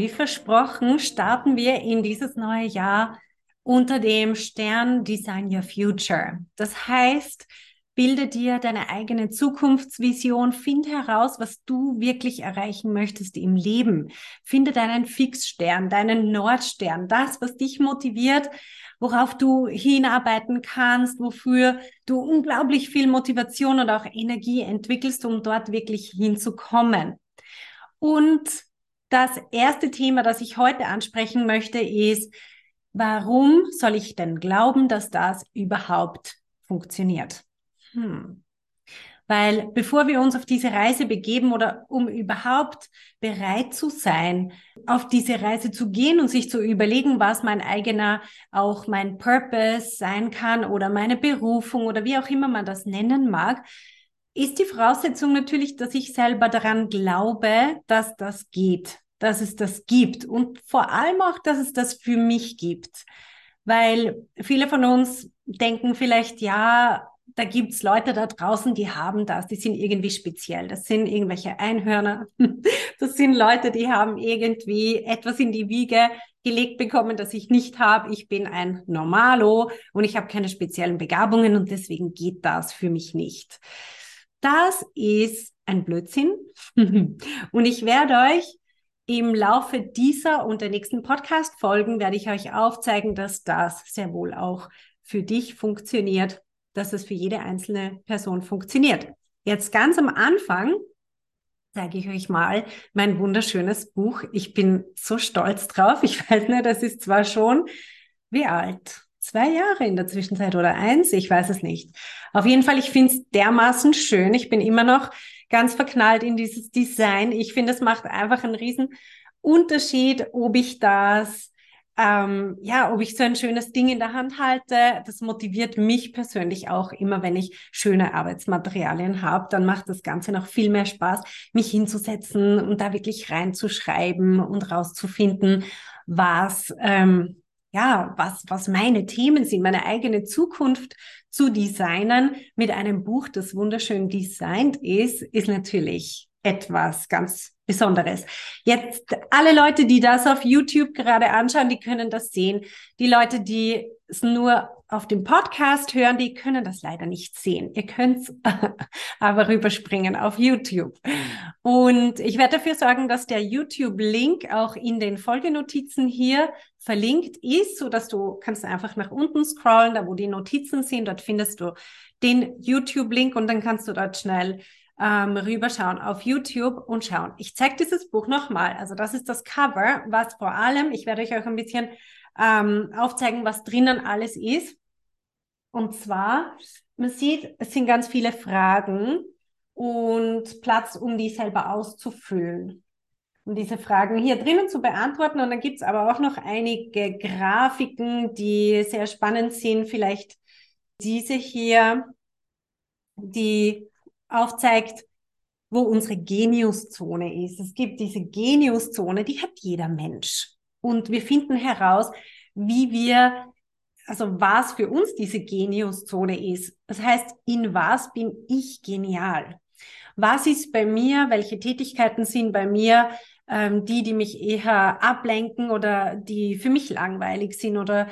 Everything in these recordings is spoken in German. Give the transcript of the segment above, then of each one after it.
Wie versprochen, starten wir in dieses neue Jahr unter dem Stern Design Your Future. Das heißt, bilde dir deine eigene Zukunftsvision, finde heraus, was du wirklich erreichen möchtest im Leben. Finde deinen Fixstern, deinen Nordstern, das, was dich motiviert, worauf du hinarbeiten kannst, wofür du unglaublich viel Motivation und auch Energie entwickelst, um dort wirklich hinzukommen. Und das erste Thema, das ich heute ansprechen möchte, ist, Warum soll ich denn glauben, dass das überhaupt funktioniert? Hm. Weil bevor wir uns auf diese Reise begeben oder um überhaupt bereit zu sein, auf diese Reise zu gehen und sich zu überlegen, was mein eigener, auch mein Purpose sein kann oder meine Berufung oder wie auch immer man das nennen mag, ist die Voraussetzung natürlich, dass ich selber daran glaube, dass das geht dass es das gibt und vor allem auch, dass es das für mich gibt. Weil viele von uns denken vielleicht, ja, da gibt's Leute da draußen, die haben das, die sind irgendwie speziell. Das sind irgendwelche Einhörner. Das sind Leute, die haben irgendwie etwas in die Wiege gelegt bekommen, das ich nicht habe. Ich bin ein Normalo und ich habe keine speziellen Begabungen und deswegen geht das für mich nicht. Das ist ein Blödsinn. und ich werde euch im Laufe dieser und der nächsten Podcast-Folgen werde ich euch aufzeigen, dass das sehr wohl auch für dich funktioniert, dass es für jede einzelne Person funktioniert. Jetzt ganz am Anfang zeige ich euch mal mein wunderschönes Buch. Ich bin so stolz drauf. Ich weiß nicht, das ist zwar schon wie alt? Zwei Jahre in der Zwischenzeit oder eins? Ich weiß es nicht. Auf jeden Fall, ich finde es dermaßen schön. Ich bin immer noch ganz verknallt in dieses Design. Ich finde, es macht einfach einen riesen Unterschied, ob ich das, ähm, ja, ob ich so ein schönes Ding in der Hand halte. Das motiviert mich persönlich auch immer, wenn ich schöne Arbeitsmaterialien habe. Dann macht das Ganze noch viel mehr Spaß, mich hinzusetzen und da wirklich reinzuschreiben und rauszufinden, was, ähm, ja, was, was meine Themen sind, meine eigene Zukunft zu designen mit einem Buch, das wunderschön designt ist, ist natürlich etwas ganz Besonderes. Jetzt alle Leute, die das auf YouTube gerade anschauen, die können das sehen. Die Leute, die es nur auf dem Podcast hören, die können das leider nicht sehen. Ihr könnt aber rüberspringen auf YouTube. Und ich werde dafür sorgen, dass der YouTube-Link auch in den Folgenotizen hier verlinkt ist, so dass du kannst einfach nach unten scrollen, da wo die Notizen sind, dort findest du den YouTube-Link und dann kannst du dort schnell ähm, rüberschauen auf YouTube und schauen. Ich zeige dieses Buch nochmal. Also das ist das Cover, was vor allem, ich werde euch auch ein bisschen ähm, aufzeigen, was drinnen alles ist. Und zwar, man sieht, es sind ganz viele Fragen und Platz, um die selber auszufüllen. Um diese Fragen hier drinnen zu beantworten. Und dann gibt es aber auch noch einige Grafiken, die sehr spannend sind. Vielleicht diese hier, die aufzeigt, wo unsere Geniuszone ist. Es gibt diese Geniuszone, die hat jeder Mensch. Und wir finden heraus, wie wir also was für uns diese Geniuszone ist. Das heißt, in was bin ich genial? Was ist bei mir? Welche Tätigkeiten sind bei mir ähm, die, die mich eher ablenken oder die für mich langweilig sind oder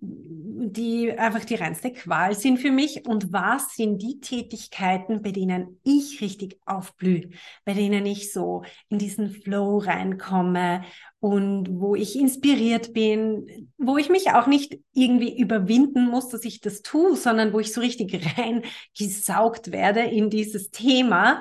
die einfach die reinste Qual sind für mich und was sind die Tätigkeiten, bei denen ich richtig aufblühe, bei denen ich so in diesen Flow reinkomme und wo ich inspiriert bin, wo ich mich auch nicht irgendwie überwinden muss, dass ich das tue, sondern wo ich so richtig reingesaugt werde in dieses Thema.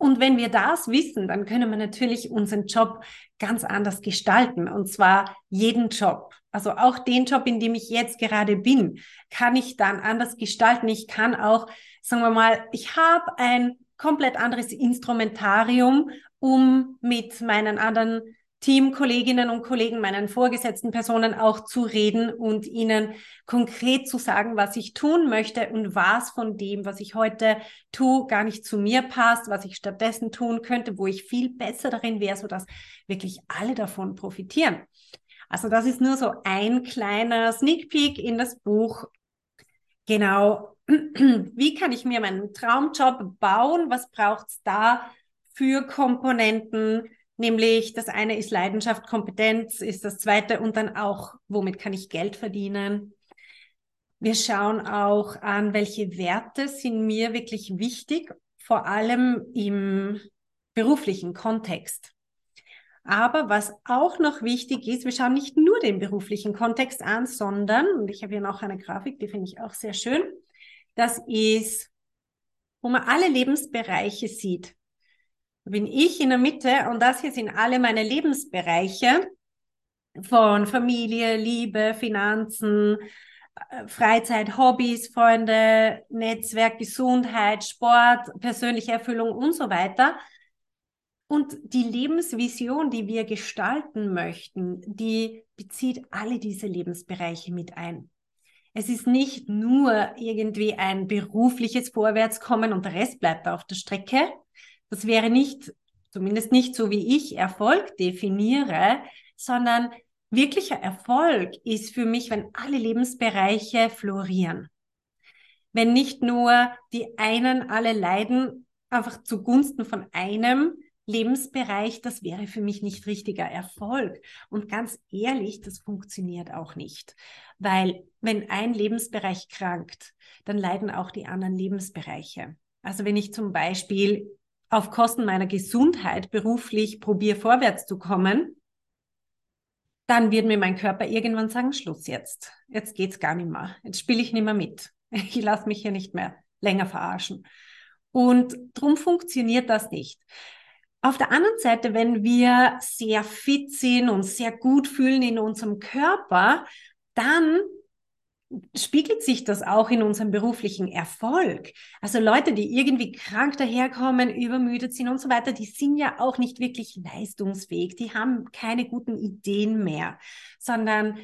Und wenn wir das wissen, dann können wir natürlich unseren Job ganz anders gestalten und zwar jeden Job also auch den Job, in dem ich jetzt gerade bin, kann ich dann anders gestalten. Ich kann auch, sagen wir mal, ich habe ein komplett anderes Instrumentarium, um mit meinen anderen Teamkolleginnen und Kollegen, meinen vorgesetzten Personen auch zu reden und ihnen konkret zu sagen, was ich tun möchte und was von dem, was ich heute tue, gar nicht zu mir passt, was ich stattdessen tun könnte, wo ich viel besser darin wäre, sodass wirklich alle davon profitieren. Also das ist nur so ein kleiner Sneak Peek in das Buch. Genau, wie kann ich mir meinen Traumjob bauen? Was braucht es da für Komponenten? Nämlich das eine ist Leidenschaft, Kompetenz ist das zweite und dann auch, womit kann ich Geld verdienen. Wir schauen auch an, welche Werte sind mir wirklich wichtig, vor allem im beruflichen Kontext. Aber was auch noch wichtig ist, wir schauen nicht nur den beruflichen Kontext an, sondern, und ich habe hier noch eine Grafik, die finde ich auch sehr schön, das ist, wo man alle Lebensbereiche sieht bin ich in der Mitte und das hier sind alle meine Lebensbereiche von Familie, Liebe, Finanzen, äh, Freizeit, Hobbys, Freunde, Netzwerk, Gesundheit, Sport, persönliche Erfüllung und so weiter. Und die Lebensvision, die wir gestalten möchten, die bezieht alle diese Lebensbereiche mit ein. Es ist nicht nur irgendwie ein berufliches Vorwärtskommen und der Rest bleibt auf der Strecke, das wäre nicht, zumindest nicht so wie ich Erfolg definiere, sondern wirklicher Erfolg ist für mich, wenn alle Lebensbereiche florieren. Wenn nicht nur die einen alle leiden, einfach zugunsten von einem Lebensbereich, das wäre für mich nicht richtiger Erfolg. Und ganz ehrlich, das funktioniert auch nicht. Weil wenn ein Lebensbereich krankt, dann leiden auch die anderen Lebensbereiche. Also wenn ich zum Beispiel auf Kosten meiner Gesundheit beruflich probiere vorwärts zu kommen, dann wird mir mein Körper irgendwann sagen, Schluss jetzt. Jetzt geht's gar nicht mehr. Jetzt spiele ich nicht mehr mit. Ich lasse mich hier nicht mehr länger verarschen. Und drum funktioniert das nicht. Auf der anderen Seite, wenn wir sehr fit sind und sehr gut fühlen in unserem Körper, dann spiegelt sich das auch in unserem beruflichen Erfolg. Also Leute, die irgendwie krank daherkommen, übermüdet sind und so weiter, die sind ja auch nicht wirklich leistungsfähig. Die haben keine guten Ideen mehr, sondern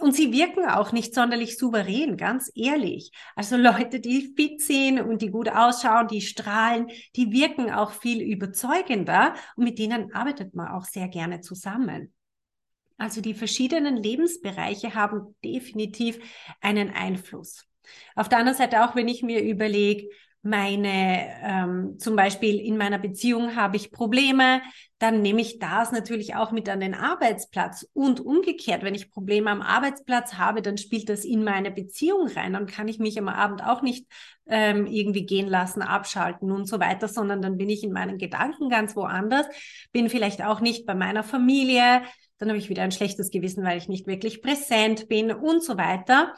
und sie wirken auch nicht sonderlich souverän, ganz ehrlich. Also Leute, die fit sind und die gut ausschauen, die strahlen, die wirken auch viel überzeugender und mit denen arbeitet man auch sehr gerne zusammen. Also die verschiedenen Lebensbereiche haben definitiv einen Einfluss. Auf der anderen Seite auch, wenn ich mir überlege, meine, ähm, zum Beispiel in meiner Beziehung habe ich Probleme, dann nehme ich das natürlich auch mit an den Arbeitsplatz. Und umgekehrt, wenn ich Probleme am Arbeitsplatz habe, dann spielt das in meine Beziehung rein. Dann kann ich mich am Abend auch nicht ähm, irgendwie gehen lassen, abschalten und so weiter, sondern dann bin ich in meinen Gedanken ganz woanders, bin vielleicht auch nicht bei meiner Familie, dann habe ich wieder ein schlechtes Gewissen, weil ich nicht wirklich präsent bin und so weiter.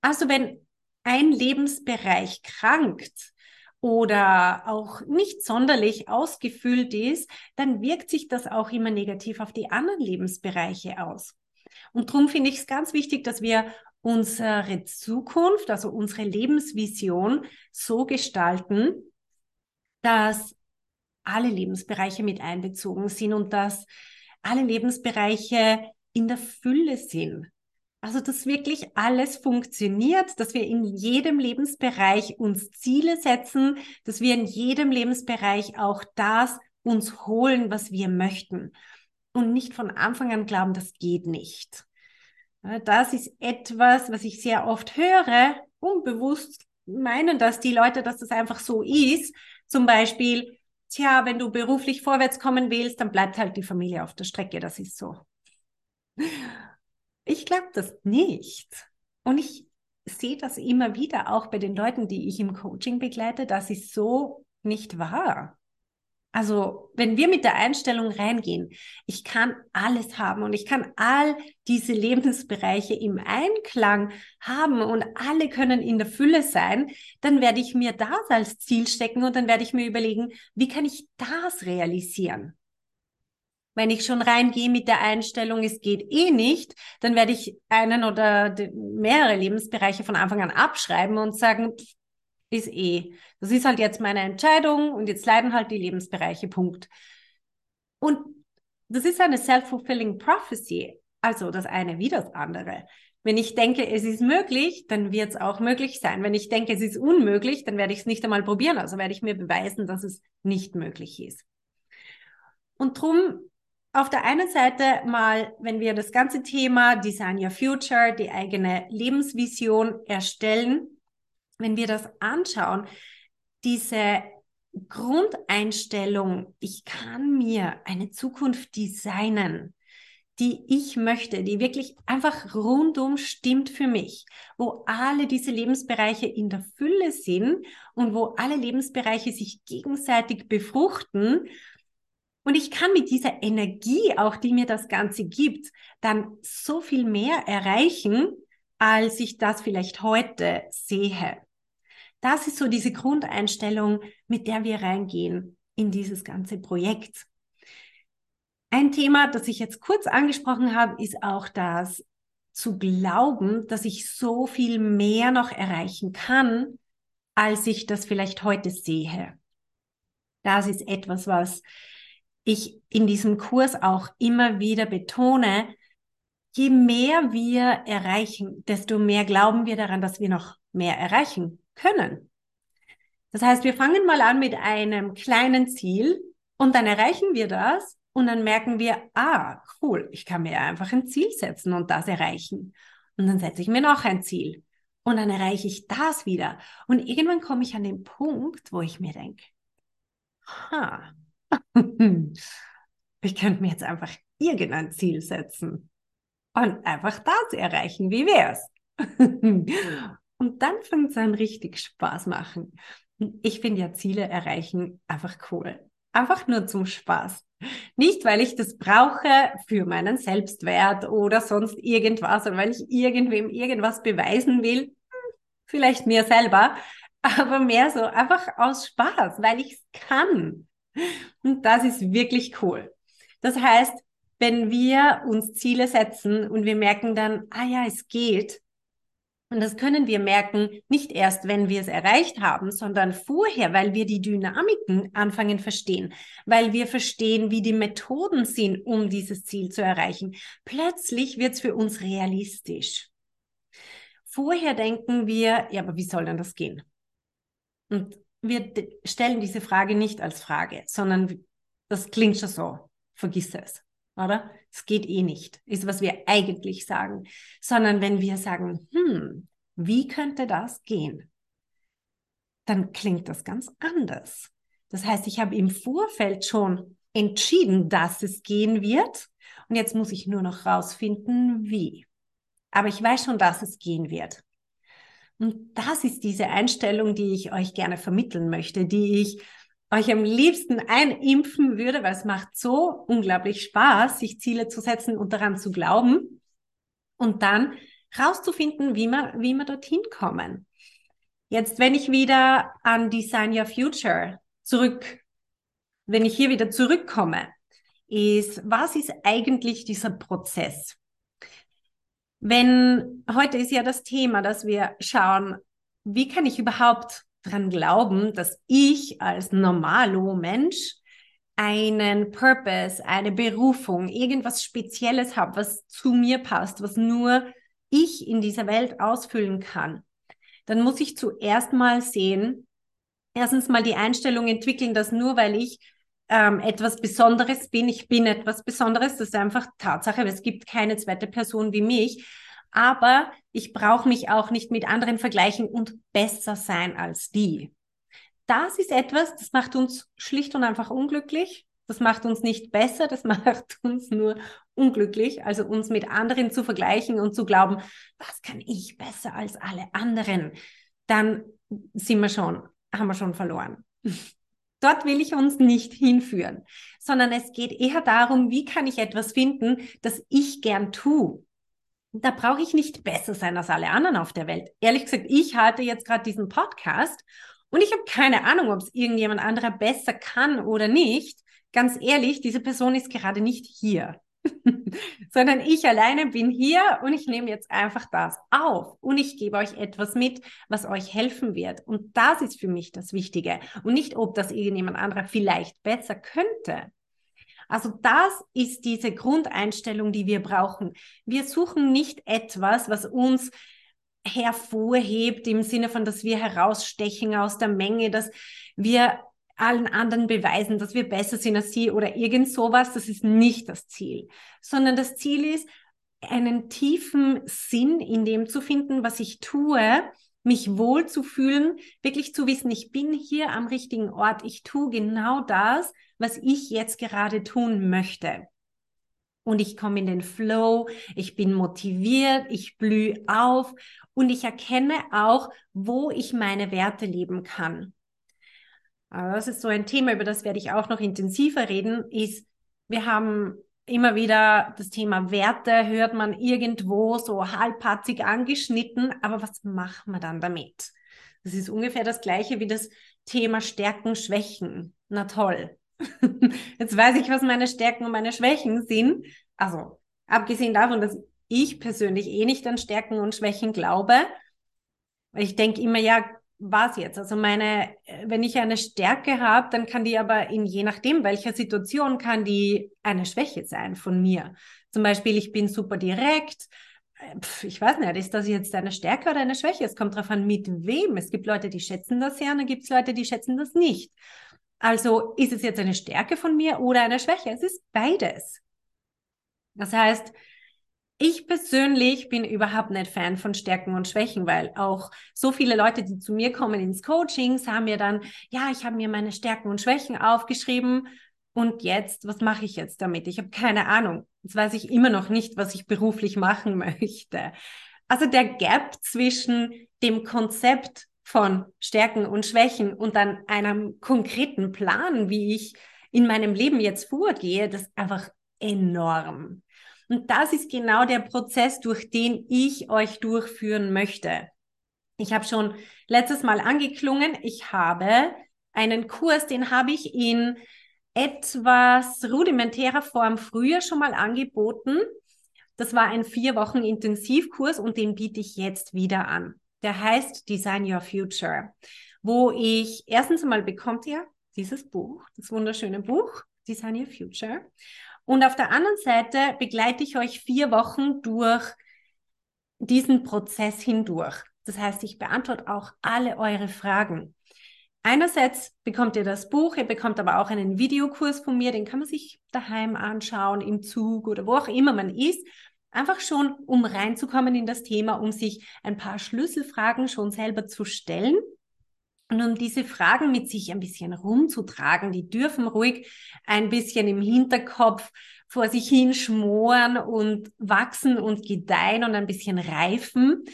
Also wenn ein Lebensbereich krankt oder auch nicht sonderlich ausgefüllt ist, dann wirkt sich das auch immer negativ auf die anderen Lebensbereiche aus. Und darum finde ich es ganz wichtig, dass wir unsere Zukunft, also unsere Lebensvision so gestalten, dass alle Lebensbereiche mit einbezogen sind und dass alle Lebensbereiche in der Fülle sind. Also, dass wirklich alles funktioniert, dass wir in jedem Lebensbereich uns Ziele setzen, dass wir in jedem Lebensbereich auch das uns holen, was wir möchten. Und nicht von Anfang an glauben, das geht nicht. Das ist etwas, was ich sehr oft höre, unbewusst meinen, dass die Leute, dass das einfach so ist. Zum Beispiel, tja, wenn du beruflich vorwärts kommen willst, dann bleibt halt die Familie auf der Strecke. Das ist so. Ich glaube das nicht. Und ich sehe das immer wieder auch bei den Leuten, die ich im Coaching begleite, dass es so nicht wahr. Also, wenn wir mit der Einstellung reingehen, ich kann alles haben und ich kann all diese Lebensbereiche im Einklang haben und alle können in der Fülle sein, dann werde ich mir das als Ziel stecken und dann werde ich mir überlegen, wie kann ich das realisieren? Wenn ich schon reingehe mit der Einstellung, es geht eh nicht, dann werde ich einen oder mehrere Lebensbereiche von Anfang an abschreiben und sagen, ist eh, Das ist halt jetzt meine Entscheidung und jetzt leiden halt die Lebensbereiche, Punkt. Und das ist eine self-fulfilling prophecy, also das eine wie das andere. Wenn ich denke, es ist möglich, dann wird es auch möglich sein. Wenn ich denke, es ist unmöglich, dann werde ich es nicht einmal probieren. Also werde ich mir beweisen, dass es nicht möglich ist. Und drum auf der einen Seite mal, wenn wir das ganze Thema Design Your Future, die eigene Lebensvision erstellen, wenn wir das anschauen, diese Grundeinstellung, ich kann mir eine Zukunft designen, die ich möchte, die wirklich einfach rundum stimmt für mich, wo alle diese Lebensbereiche in der Fülle sind und wo alle Lebensbereiche sich gegenseitig befruchten. Und ich kann mit dieser Energie, auch die mir das Ganze gibt, dann so viel mehr erreichen, als ich das vielleicht heute sehe. Das ist so diese Grundeinstellung, mit der wir reingehen in dieses ganze Projekt. Ein Thema, das ich jetzt kurz angesprochen habe, ist auch das zu glauben, dass ich so viel mehr noch erreichen kann, als ich das vielleicht heute sehe. Das ist etwas, was ich in diesem Kurs auch immer wieder betone. Je mehr wir erreichen, desto mehr glauben wir daran, dass wir noch mehr erreichen können. Das heißt, wir fangen mal an mit einem kleinen Ziel und dann erreichen wir das und dann merken wir, ah, cool, ich kann mir einfach ein Ziel setzen und das erreichen. Und dann setze ich mir noch ein Ziel. Und dann erreiche ich das wieder. Und irgendwann komme ich an den Punkt, wo ich mir denke, ha, ich könnte mir jetzt einfach irgendein Ziel setzen und einfach das erreichen. Wie wär's? und dann fängt es an richtig Spaß machen. Ich finde ja Ziele erreichen einfach cool. Einfach nur zum Spaß. Nicht, weil ich das brauche für meinen Selbstwert oder sonst irgendwas oder weil ich irgendwem irgendwas beweisen will. Hm, vielleicht mir selber, aber mehr so einfach aus Spaß, weil ich es kann. Und das ist wirklich cool. Das heißt, wenn wir uns Ziele setzen und wir merken dann, ah ja, es geht, und das können wir merken, nicht erst, wenn wir es erreicht haben, sondern vorher, weil wir die Dynamiken anfangen verstehen, weil wir verstehen, wie die Methoden sind, um dieses Ziel zu erreichen. Plötzlich wird es für uns realistisch. Vorher denken wir, ja, aber wie soll denn das gehen? Und wir stellen diese Frage nicht als Frage, sondern das klingt schon so. Vergiss es oder? Es geht eh nicht, ist was wir eigentlich sagen, sondern wenn wir sagen, hm, wie könnte das gehen? Dann klingt das ganz anders. Das heißt, ich habe im Vorfeld schon entschieden, dass es gehen wird und jetzt muss ich nur noch rausfinden, wie. Aber ich weiß schon, dass es gehen wird. Und das ist diese Einstellung, die ich euch gerne vermitteln möchte, die ich euch am liebsten einimpfen würde, weil es macht so unglaublich Spaß, sich Ziele zu setzen und daran zu glauben und dann rauszufinden, wie wir, wie wir dorthin kommen. Jetzt, wenn ich wieder an Design Your Future zurück, wenn ich hier wieder zurückkomme, ist, was ist eigentlich dieser Prozess? Wenn, heute ist ja das Thema, dass wir schauen, wie kann ich überhaupt dran glauben, dass ich als normalo Mensch einen Purpose, eine Berufung, irgendwas Spezielles habe, was zu mir passt, was nur ich in dieser Welt ausfüllen kann, dann muss ich zuerst mal sehen, erstens mal die Einstellung entwickeln, dass nur weil ich ähm, etwas Besonderes bin, ich bin etwas Besonderes, das ist einfach Tatsache, es gibt keine zweite Person wie mich, aber ich brauche mich auch nicht mit anderen vergleichen und besser sein als die. Das ist etwas, das macht uns schlicht und einfach unglücklich. Das macht uns nicht besser, das macht uns nur unglücklich, also uns mit anderen zu vergleichen und zu glauben, was kann ich besser als alle anderen? Dann sind wir schon, haben wir schon verloren. Dort will ich uns nicht hinführen, sondern es geht eher darum, wie kann ich etwas finden, das ich gern tue, da brauche ich nicht besser sein als alle anderen auf der Welt. Ehrlich gesagt, ich halte jetzt gerade diesen Podcast und ich habe keine Ahnung, ob es irgendjemand anderer besser kann oder nicht. Ganz ehrlich, diese Person ist gerade nicht hier. sondern ich alleine bin hier und ich nehme jetzt einfach das auf und ich gebe euch etwas mit, was euch helfen wird. Und das ist für mich das Wichtige und nicht, ob das irgendjemand anderer vielleicht besser könnte. Also das ist diese Grundeinstellung, die wir brauchen. Wir suchen nicht etwas, was uns hervorhebt im Sinne von, dass wir herausstechen aus der Menge, dass wir allen anderen beweisen, dass wir besser sind als sie oder irgend sowas. Das ist nicht das Ziel, sondern das Ziel ist, einen tiefen Sinn in dem zu finden, was ich tue, mich wohl zu fühlen, wirklich zu wissen, ich bin hier am richtigen Ort, ich tue genau das, was ich jetzt gerade tun möchte. Und ich komme in den Flow, ich bin motiviert, ich blühe auf und ich erkenne auch, wo ich meine Werte leben kann. Also das ist so ein Thema, über das werde ich auch noch intensiver reden, ist, wir haben immer wieder das Thema Werte, hört man irgendwo so halbpatzig angeschnitten, aber was machen wir dann damit? Das ist ungefähr das gleiche wie das Thema Stärken, Schwächen. Na toll. Jetzt weiß ich, was meine Stärken und meine Schwächen sind. Also, abgesehen davon, dass ich persönlich eh nicht an Stärken und Schwächen glaube. Ich denke immer, ja, was jetzt? Also meine, wenn ich eine Stärke habe, dann kann die aber in je nachdem, welcher Situation, kann die eine Schwäche sein von mir. Zum Beispiel, ich bin super direkt. ich weiß nicht, ist das jetzt eine Stärke oder eine Schwäche? Es kommt darauf an, mit wem. Es gibt Leute, die schätzen das sehr und dann gibt es Leute, die schätzen das nicht. Also ist es jetzt eine Stärke von mir oder eine Schwäche? Es ist beides. Das heißt, ich persönlich bin überhaupt nicht Fan von Stärken und Schwächen, weil auch so viele Leute, die zu mir kommen ins Coaching, sagen mir dann, ja, ich habe mir meine Stärken und Schwächen aufgeschrieben und jetzt, was mache ich jetzt damit? Ich habe keine Ahnung. Jetzt weiß ich immer noch nicht, was ich beruflich machen möchte. Also der Gap zwischen dem Konzept von Stärken und Schwächen und dann einem konkreten Plan, wie ich in meinem Leben jetzt vorgehe, das ist einfach enorm. Und das ist genau der Prozess, durch den ich euch durchführen möchte. Ich habe schon letztes Mal angeklungen, ich habe einen Kurs, den habe ich in etwas rudimentärer Form früher schon mal angeboten. Das war ein vier Wochen Intensivkurs und den biete ich jetzt wieder an. Der heißt Design Your Future, wo ich erstens einmal bekommt ihr dieses Buch, das wunderschöne Buch Design Your Future. Und auf der anderen Seite begleite ich euch vier Wochen durch diesen Prozess hindurch. Das heißt, ich beantworte auch alle eure Fragen. Einerseits bekommt ihr das Buch, ihr bekommt aber auch einen Videokurs von mir, den kann man sich daheim anschauen, im Zug oder wo auch immer man ist. Einfach schon, um reinzukommen in das Thema, um sich ein paar Schlüsselfragen schon selber zu stellen und um diese Fragen mit sich ein bisschen rumzutragen, die dürfen ruhig ein bisschen im Hinterkopf vor sich hin schmoren und wachsen und gedeihen und ein bisschen reifen.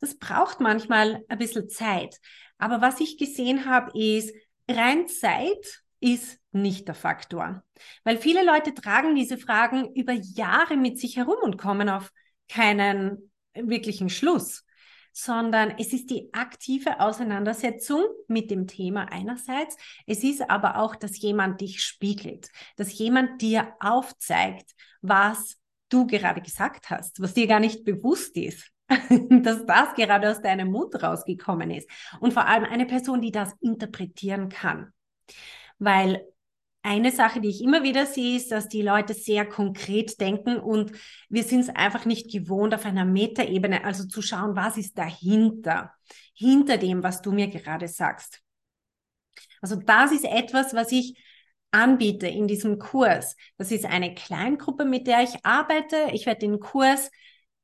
Das braucht manchmal ein bisschen Zeit. Aber was ich gesehen habe, ist, rein Zeit ist nicht der Faktor. Weil viele Leute tragen diese Fragen über Jahre mit sich herum und kommen auf keinen wirklichen Schluss sondern es ist die aktive Auseinandersetzung mit dem Thema einerseits. Es ist aber auch, dass jemand dich spiegelt, dass jemand dir aufzeigt, was du gerade gesagt hast, was dir gar nicht bewusst ist, dass das gerade aus deinem Mund rausgekommen ist. Und vor allem eine Person, die das interpretieren kann. Weil eine Sache, die ich immer wieder sehe, ist, dass die Leute sehr konkret denken und wir sind es einfach nicht gewohnt, auf einer Metaebene, also zu schauen, was ist dahinter, hinter dem, was du mir gerade sagst. Also das ist etwas, was ich anbiete in diesem Kurs. Das ist eine Kleingruppe, mit der ich arbeite. Ich werde den Kurs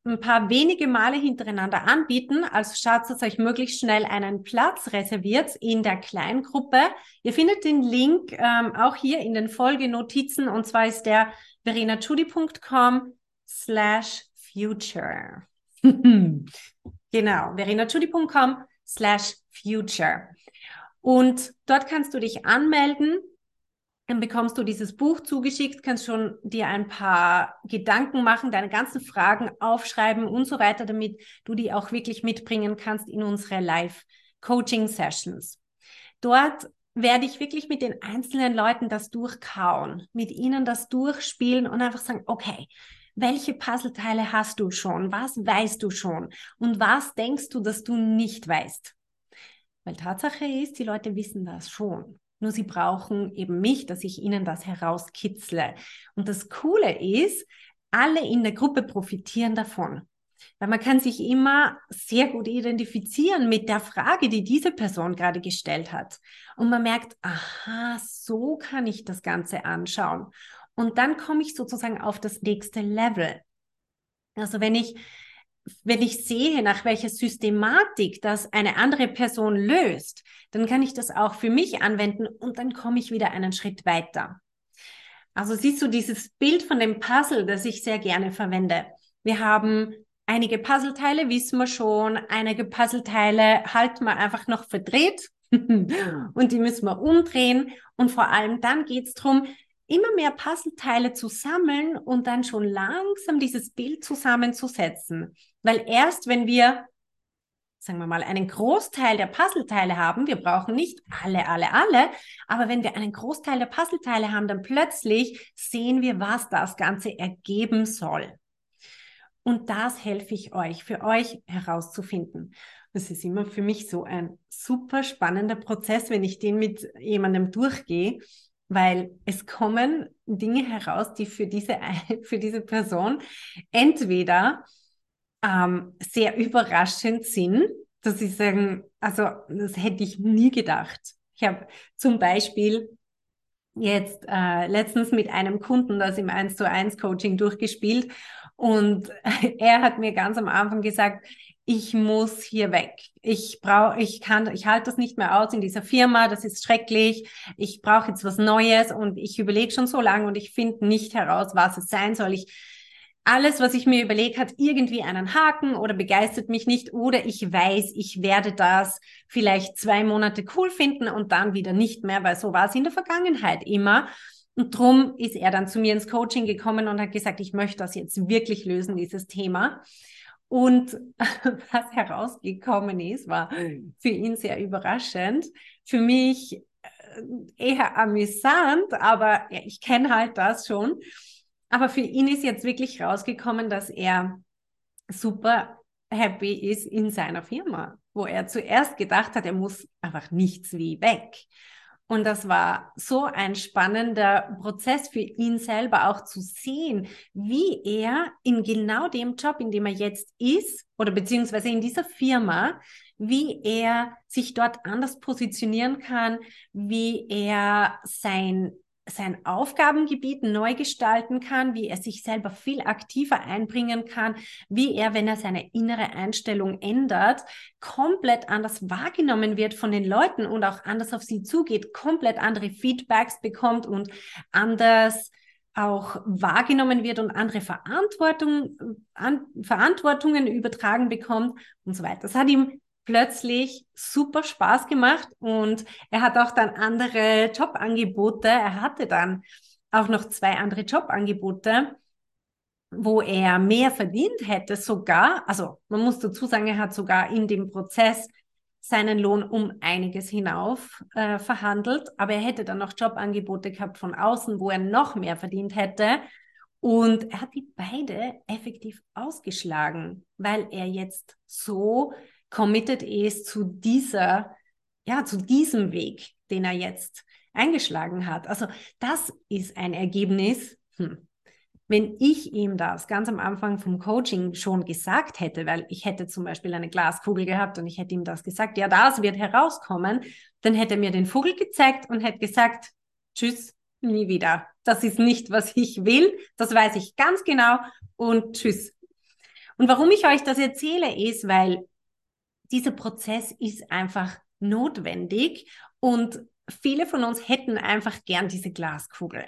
ein paar wenige Male hintereinander anbieten. Also schaut, dass euch möglichst schnell einen Platz reserviert in der Kleingruppe. Ihr findet den Link ähm, auch hier in den Folgenotizen und zwar ist der verenachudi.com slash future. genau, verenachudi.com slash future. Und dort kannst du dich anmelden dann bekommst du dieses Buch zugeschickt, kannst schon dir ein paar Gedanken machen, deine ganzen Fragen aufschreiben und so weiter, damit du die auch wirklich mitbringen kannst in unsere Live-Coaching-Sessions. Dort werde ich wirklich mit den einzelnen Leuten das durchkauen, mit ihnen das durchspielen und einfach sagen, okay, welche Puzzleteile hast du schon? Was weißt du schon? Und was denkst du, dass du nicht weißt? Weil Tatsache ist, die Leute wissen das schon. Nur sie brauchen eben mich, dass ich ihnen das herauskitzle. Und das Coole ist, alle in der Gruppe profitieren davon. Weil man kann sich immer sehr gut identifizieren mit der Frage, die diese Person gerade gestellt hat. Und man merkt, aha, so kann ich das Ganze anschauen. Und dann komme ich sozusagen auf das nächste Level. Also wenn ich, wenn ich sehe, nach welcher Systematik das eine andere Person löst, dann kann ich das auch für mich anwenden und dann komme ich wieder einen Schritt weiter. Also siehst du dieses Bild von dem Puzzle, das ich sehr gerne verwende. Wir haben einige Puzzleteile, wissen wir schon, einige Puzzleteile halten wir einfach noch verdreht und die müssen wir umdrehen. Und vor allem dann geht es darum, immer mehr Puzzleteile zu sammeln und dann schon langsam dieses Bild zusammenzusetzen. Weil erst wenn wir, sagen wir mal, einen Großteil der Puzzleteile haben, wir brauchen nicht alle, alle, alle, aber wenn wir einen Großteil der Puzzleteile haben, dann plötzlich sehen wir, was das Ganze ergeben soll. Und das helfe ich euch, für euch herauszufinden. Das ist immer für mich so ein super spannender Prozess, wenn ich den mit jemandem durchgehe, weil es kommen Dinge heraus, die für diese, für diese Person entweder ähm, sehr überraschend sind, dass sie sagen, also das hätte ich nie gedacht. Ich habe zum Beispiel jetzt äh, letztens mit einem Kunden das im 1 zu 1 Coaching durchgespielt und er hat mir ganz am Anfang gesagt, ich muss hier weg. Ich brauche, ich kann, ich halte das nicht mehr aus in dieser Firma. Das ist schrecklich. Ich brauche jetzt was Neues und ich überlege schon so lange und ich finde nicht heraus, was es sein soll. Ich, alles, was ich mir überlege, hat irgendwie einen Haken oder begeistert mich nicht oder ich weiß, ich werde das vielleicht zwei Monate cool finden und dann wieder nicht mehr, weil so war es in der Vergangenheit immer. Und drum ist er dann zu mir ins Coaching gekommen und hat gesagt, ich möchte das jetzt wirklich lösen, dieses Thema. Und was herausgekommen ist, war für ihn sehr überraschend. Für mich äh, eher amüsant, aber ich kenne halt das schon. Aber für ihn ist jetzt wirklich rausgekommen, dass er super happy ist in seiner Firma, wo er zuerst gedacht hat, er muss einfach nichts wie weg. Und das war so ein spannender Prozess für ihn selber auch zu sehen, wie er in genau dem Job, in dem er jetzt ist, oder beziehungsweise in dieser Firma, wie er sich dort anders positionieren kann, wie er sein sein Aufgabengebiet neu gestalten kann, wie er sich selber viel aktiver einbringen kann, wie er, wenn er seine innere Einstellung ändert, komplett anders wahrgenommen wird von den Leuten und auch anders auf sie zugeht, komplett andere Feedbacks bekommt und anders auch wahrgenommen wird und andere Verantwortung, an, Verantwortungen übertragen bekommt und so weiter. Das hat ihm plötzlich super Spaß gemacht und er hat auch dann andere Jobangebote. Er hatte dann auch noch zwei andere Jobangebote, wo er mehr verdient hätte sogar. Also man muss dazu sagen, er hat sogar in dem Prozess seinen Lohn um einiges hinauf äh, verhandelt, aber er hätte dann noch Jobangebote gehabt von außen, wo er noch mehr verdient hätte. Und er hat die beide effektiv ausgeschlagen, weil er jetzt so committed ist zu dieser, ja, zu diesem Weg, den er jetzt eingeschlagen hat. Also das ist ein Ergebnis. Hm. Wenn ich ihm das ganz am Anfang vom Coaching schon gesagt hätte, weil ich hätte zum Beispiel eine Glaskugel gehabt und ich hätte ihm das gesagt, ja, das wird herauskommen, dann hätte er mir den Vogel gezeigt und hätte gesagt, tschüss, nie wieder. Das ist nicht, was ich will. Das weiß ich ganz genau und tschüss. Und warum ich euch das erzähle, ist, weil dieser Prozess ist einfach notwendig und viele von uns hätten einfach gern diese Glaskugel.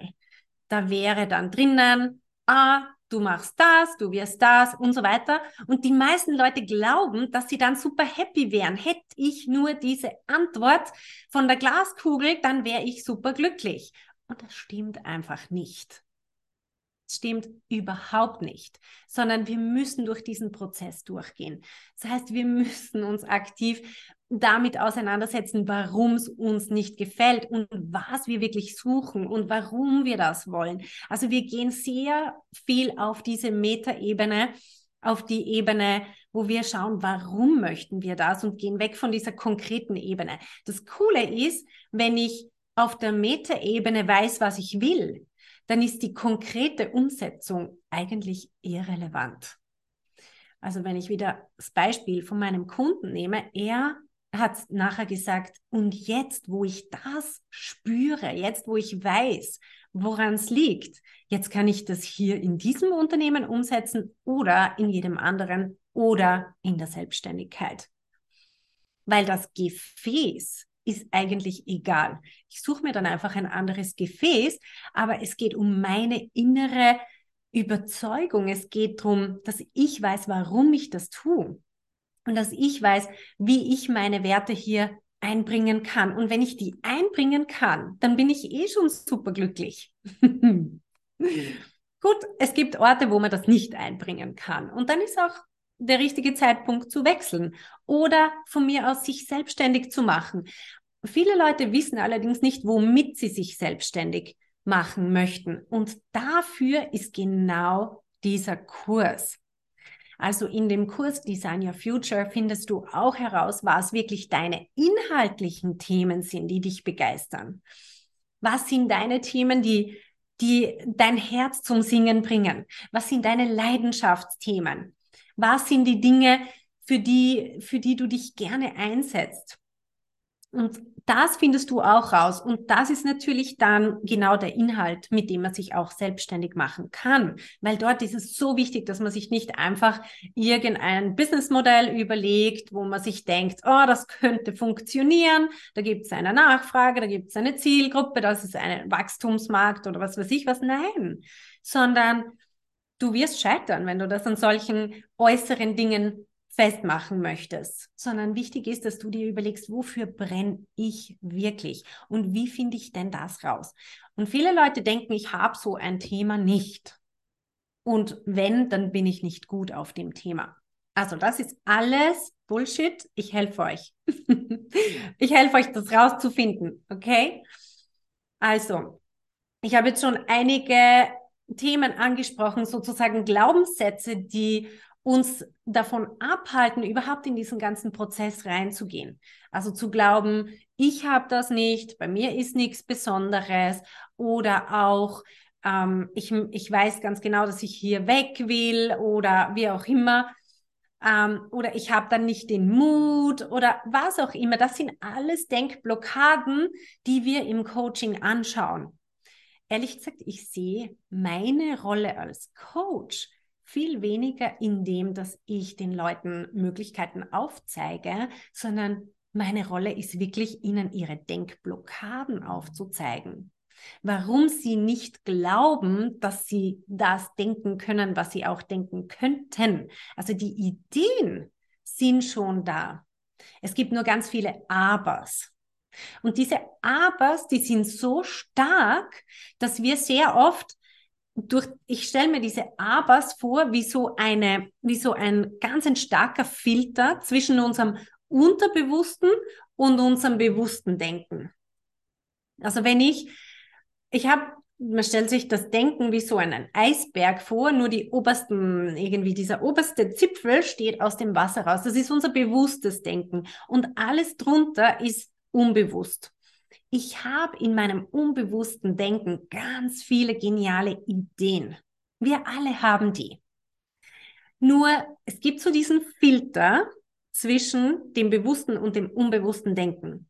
Da wäre dann drinnen, ah, du machst das, du wirst das und so weiter. Und die meisten Leute glauben, dass sie dann super happy wären. Hätte ich nur diese Antwort von der Glaskugel, dann wäre ich super glücklich. Und das stimmt einfach nicht. Stimmt überhaupt nicht, sondern wir müssen durch diesen Prozess durchgehen. Das heißt, wir müssen uns aktiv damit auseinandersetzen, warum es uns nicht gefällt und was wir wirklich suchen und warum wir das wollen. Also wir gehen sehr viel auf diese Metaebene, auf die Ebene, wo wir schauen, warum möchten wir das und gehen weg von dieser konkreten Ebene. Das Coole ist, wenn ich auf der Metaebene weiß, was ich will, dann ist die konkrete Umsetzung eigentlich irrelevant. Also wenn ich wieder das Beispiel von meinem Kunden nehme, er hat nachher gesagt, und jetzt, wo ich das spüre, jetzt, wo ich weiß, woran es liegt, jetzt kann ich das hier in diesem Unternehmen umsetzen oder in jedem anderen oder in der Selbstständigkeit. Weil das Gefäß ist eigentlich egal. Ich suche mir dann einfach ein anderes Gefäß, aber es geht um meine innere Überzeugung. Es geht darum, dass ich weiß, warum ich das tue und dass ich weiß, wie ich meine Werte hier einbringen kann. Und wenn ich die einbringen kann, dann bin ich eh schon superglücklich. Gut, es gibt Orte, wo man das nicht einbringen kann. Und dann ist auch der richtige Zeitpunkt zu wechseln oder von mir aus sich selbstständig zu machen. Viele Leute wissen allerdings nicht, womit sie sich selbstständig machen möchten. Und dafür ist genau dieser Kurs. Also in dem Kurs Design Your Future findest du auch heraus, was wirklich deine inhaltlichen Themen sind, die dich begeistern. Was sind deine Themen, die, die dein Herz zum Singen bringen? Was sind deine Leidenschaftsthemen? Was sind die Dinge, für die, für die du dich gerne einsetzt? Und das findest du auch raus. Und das ist natürlich dann genau der Inhalt, mit dem man sich auch selbstständig machen kann. Weil dort ist es so wichtig, dass man sich nicht einfach irgendein Businessmodell überlegt, wo man sich denkt, oh, das könnte funktionieren. Da gibt es eine Nachfrage, da gibt es eine Zielgruppe, das ist ein Wachstumsmarkt oder was weiß ich was. Nein, sondern du wirst scheitern, wenn du das an solchen äußeren Dingen festmachen möchtest, sondern wichtig ist, dass du dir überlegst, wofür brenne ich wirklich und wie finde ich denn das raus? Und viele Leute denken, ich habe so ein Thema nicht. Und wenn, dann bin ich nicht gut auf dem Thema. Also das ist alles Bullshit. Ich helfe euch. ich helfe euch, das rauszufinden. Okay? Also, ich habe jetzt schon einige Themen angesprochen, sozusagen Glaubenssätze, die uns davon abhalten, überhaupt in diesen ganzen Prozess reinzugehen. Also zu glauben, ich habe das nicht, bei mir ist nichts Besonderes oder auch, ähm, ich, ich weiß ganz genau, dass ich hier weg will oder wie auch immer. Ähm, oder ich habe dann nicht den Mut oder was auch immer. Das sind alles Denkblockaden, die wir im Coaching anschauen. Ehrlich gesagt, ich sehe meine Rolle als Coach viel weniger in dem, dass ich den Leuten Möglichkeiten aufzeige, sondern meine Rolle ist wirklich, ihnen ihre Denkblockaden aufzuzeigen. Warum sie nicht glauben, dass sie das denken können, was sie auch denken könnten. Also die Ideen sind schon da. Es gibt nur ganz viele Abers. Und diese Abers, die sind so stark, dass wir sehr oft durch, ich stelle mir diese Abers vor, wie so eine, wie so ein ganz ein starker Filter zwischen unserem unterbewussten und unserem bewussten Denken. Also wenn ich, ich habe, man stellt sich das Denken wie so einen Eisberg vor, nur die obersten, irgendwie dieser oberste Zipfel steht aus dem Wasser raus. Das ist unser bewusstes Denken. Und alles drunter ist unbewusst ich habe in meinem unbewussten Denken ganz viele geniale Ideen. Wir alle haben die. Nur es gibt so diesen Filter zwischen dem bewussten und dem unbewussten Denken.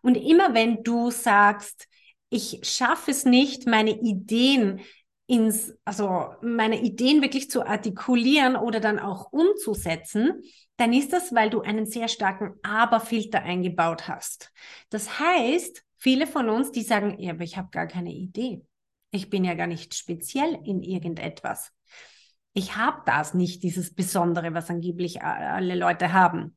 Und immer wenn du sagst, ich schaffe es nicht, meine Ideen ins, also meine Ideen wirklich zu artikulieren oder dann auch umzusetzen, dann ist das, weil du einen sehr starken Aber-Filter eingebaut hast. Das heißt, viele von uns, die sagen, ja, aber ich habe gar keine Idee. Ich bin ja gar nicht speziell in irgendetwas. Ich habe das nicht, dieses Besondere, was angeblich alle Leute haben.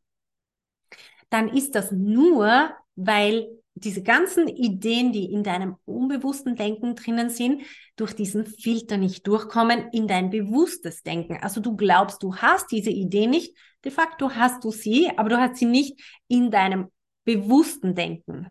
Dann ist das nur, weil diese ganzen Ideen, die in deinem unbewussten Denken drinnen sind, durch diesen Filter nicht durchkommen in dein bewusstes Denken. Also du glaubst, du hast diese Idee nicht, de facto hast du sie, aber du hast sie nicht in deinem bewussten Denken.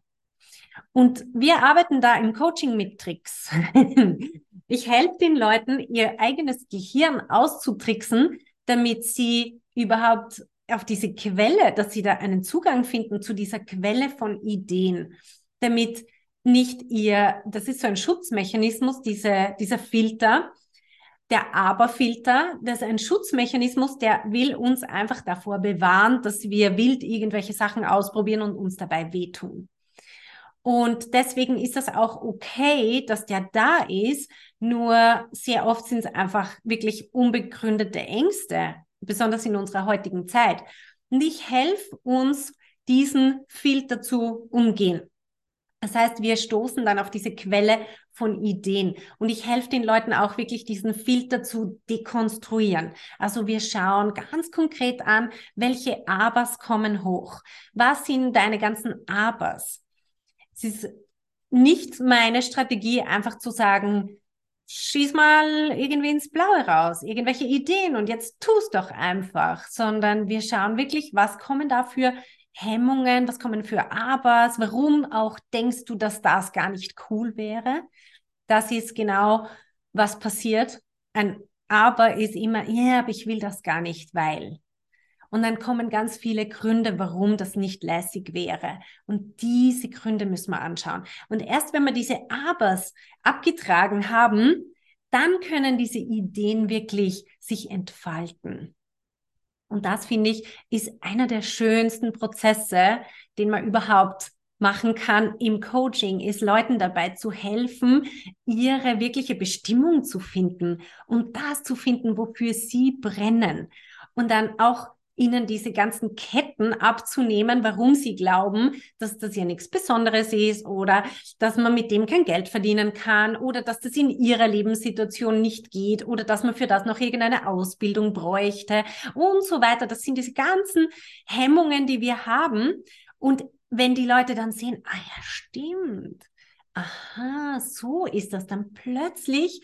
Und wir arbeiten da im Coaching mit Tricks. ich helfe den Leuten, ihr eigenes Gehirn auszutricksen, damit sie überhaupt auf diese Quelle, dass sie da einen Zugang finden zu dieser Quelle von Ideen, damit nicht ihr, das ist so ein Schutzmechanismus, diese, dieser Filter, der Aber-Filter, das ist ein Schutzmechanismus, der will uns einfach davor bewahren, dass wir wild irgendwelche Sachen ausprobieren und uns dabei wehtun. Und deswegen ist das auch okay, dass der da ist. Nur sehr oft sind es einfach wirklich unbegründete Ängste, besonders in unserer heutigen Zeit. Und ich helfe uns, diesen Filter zu umgehen. Das heißt, wir stoßen dann auf diese Quelle von Ideen. Und ich helfe den Leuten auch wirklich, diesen Filter zu dekonstruieren. Also wir schauen ganz konkret an, welche Abers kommen hoch. Was sind deine ganzen Abers? Es ist nicht meine Strategie, einfach zu sagen, schieß mal irgendwie ins Blaue raus, irgendwelche Ideen und jetzt tust doch einfach, sondern wir schauen wirklich, was kommen da für Hemmungen, was kommen für Abers, warum auch denkst du, dass das gar nicht cool wäre? Das ist genau, was passiert. Ein Aber ist immer, ja, yeah, aber ich will das gar nicht, weil. Und dann kommen ganz viele Gründe, warum das nicht lässig wäre. Und diese Gründe müssen wir anschauen. Und erst wenn wir diese Abers abgetragen haben, dann können diese Ideen wirklich sich entfalten. Und das finde ich ist einer der schönsten Prozesse, den man überhaupt machen kann im Coaching, ist Leuten dabei zu helfen, ihre wirkliche Bestimmung zu finden und das zu finden, wofür sie brennen. Und dann auch ihnen diese ganzen Ketten abzunehmen, warum sie glauben, dass das ja nichts Besonderes ist oder dass man mit dem kein Geld verdienen kann oder dass das in ihrer Lebenssituation nicht geht oder dass man für das noch irgendeine Ausbildung bräuchte und so weiter. Das sind diese ganzen Hemmungen, die wir haben. Und wenn die Leute dann sehen, ah ja, stimmt. Aha, so ist das dann plötzlich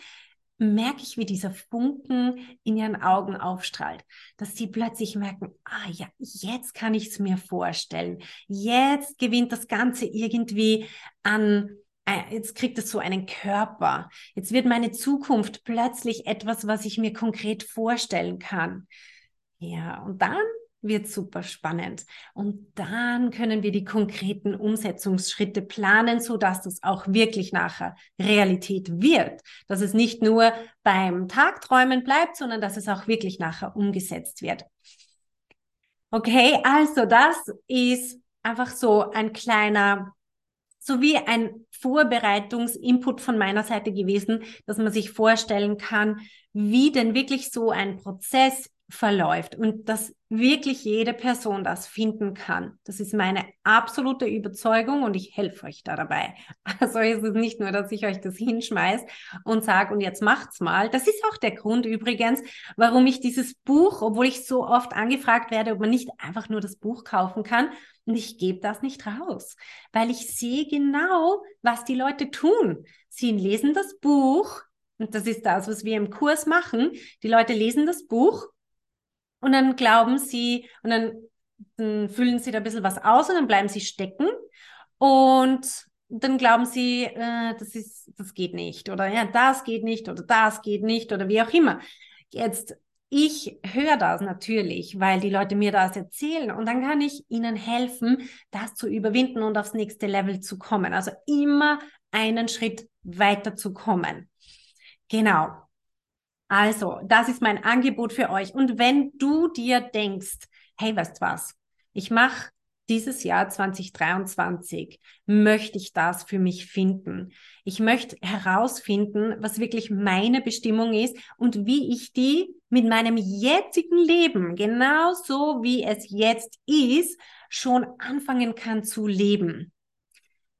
merke ich, wie dieser Funken in ihren Augen aufstrahlt, dass sie plötzlich merken, ah ja, jetzt kann ich es mir vorstellen. Jetzt gewinnt das Ganze irgendwie an, äh, jetzt kriegt es so einen Körper. Jetzt wird meine Zukunft plötzlich etwas, was ich mir konkret vorstellen kann. Ja, und dann wird super spannend. Und dann können wir die konkreten Umsetzungsschritte planen, so das auch wirklich nachher Realität wird. Dass es nicht nur beim Tagträumen bleibt, sondern dass es auch wirklich nachher umgesetzt wird. Okay, also das ist einfach so ein kleiner, so wie ein Vorbereitungsinput von meiner Seite gewesen, dass man sich vorstellen kann, wie denn wirklich so ein Prozess verläuft und dass wirklich jede Person das finden kann. Das ist meine absolute Überzeugung und ich helfe euch da dabei. Also ist es nicht nur, dass ich euch das hinschmeiß und sage, und jetzt macht's mal. Das ist auch der Grund übrigens, warum ich dieses Buch, obwohl ich so oft angefragt werde, ob man nicht einfach nur das Buch kaufen kann, und ich gebe das nicht raus, weil ich sehe genau, was die Leute tun. Sie lesen das Buch, und das ist das, was wir im Kurs machen. Die Leute lesen das Buch und dann glauben sie, und dann, dann füllen sie da ein bisschen was aus und dann bleiben sie stecken und dann glauben sie, äh, das ist, das geht nicht oder ja, das geht nicht oder das geht nicht oder wie auch immer. Jetzt, ich höre das natürlich, weil die Leute mir das erzählen und dann kann ich ihnen helfen, das zu überwinden und aufs nächste Level zu kommen. Also immer einen Schritt weiter zu kommen. Genau. Also, das ist mein Angebot für euch. Und wenn du dir denkst, hey, weißt was, ich mache dieses Jahr 2023 möchte ich das für mich finden. Ich möchte herausfinden, was wirklich meine Bestimmung ist und wie ich die mit meinem jetzigen Leben, genauso wie es jetzt ist, schon anfangen kann zu leben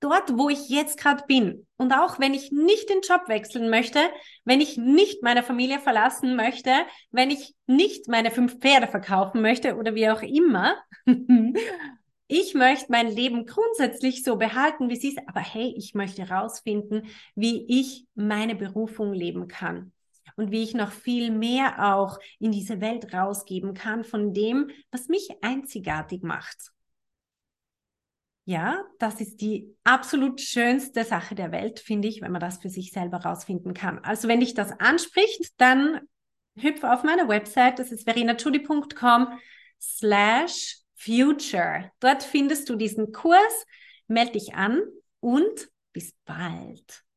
dort, wo ich jetzt gerade bin. Und auch wenn ich nicht den Job wechseln möchte, wenn ich nicht meine Familie verlassen möchte, wenn ich nicht meine fünf Pferde verkaufen möchte oder wie auch immer, ich möchte mein Leben grundsätzlich so behalten, wie es ist, aber hey, ich möchte herausfinden, wie ich meine Berufung leben kann und wie ich noch viel mehr auch in diese Welt rausgeben kann von dem, was mich einzigartig macht. Ja, das ist die absolut schönste Sache der Welt, finde ich, wenn man das für sich selber rausfinden kann. Also wenn dich das anspricht, dann hüpfe auf meine Website, das ist verenachudi.com slash future. Dort findest du diesen Kurs, melde dich an und bis bald.